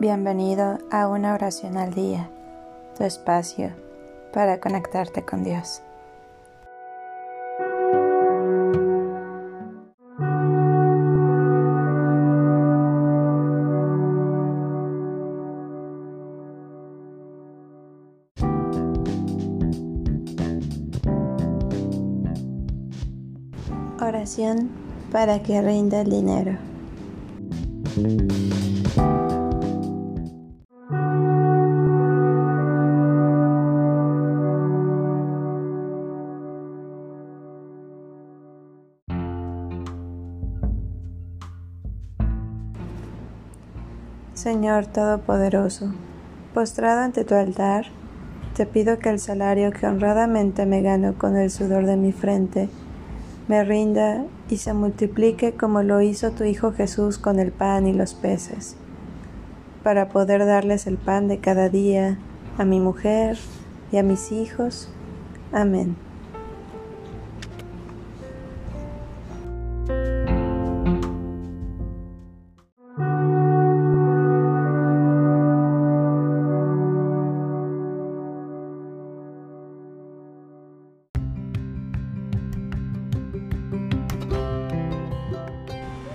Bienvenido a una oración al día, tu espacio para conectarte con Dios. Oración para que rinda el dinero. Señor Todopoderoso, postrado ante tu altar, te pido que el salario que honradamente me gano con el sudor de mi frente, me rinda y se multiplique como lo hizo tu Hijo Jesús con el pan y los peces, para poder darles el pan de cada día a mi mujer y a mis hijos. Amén.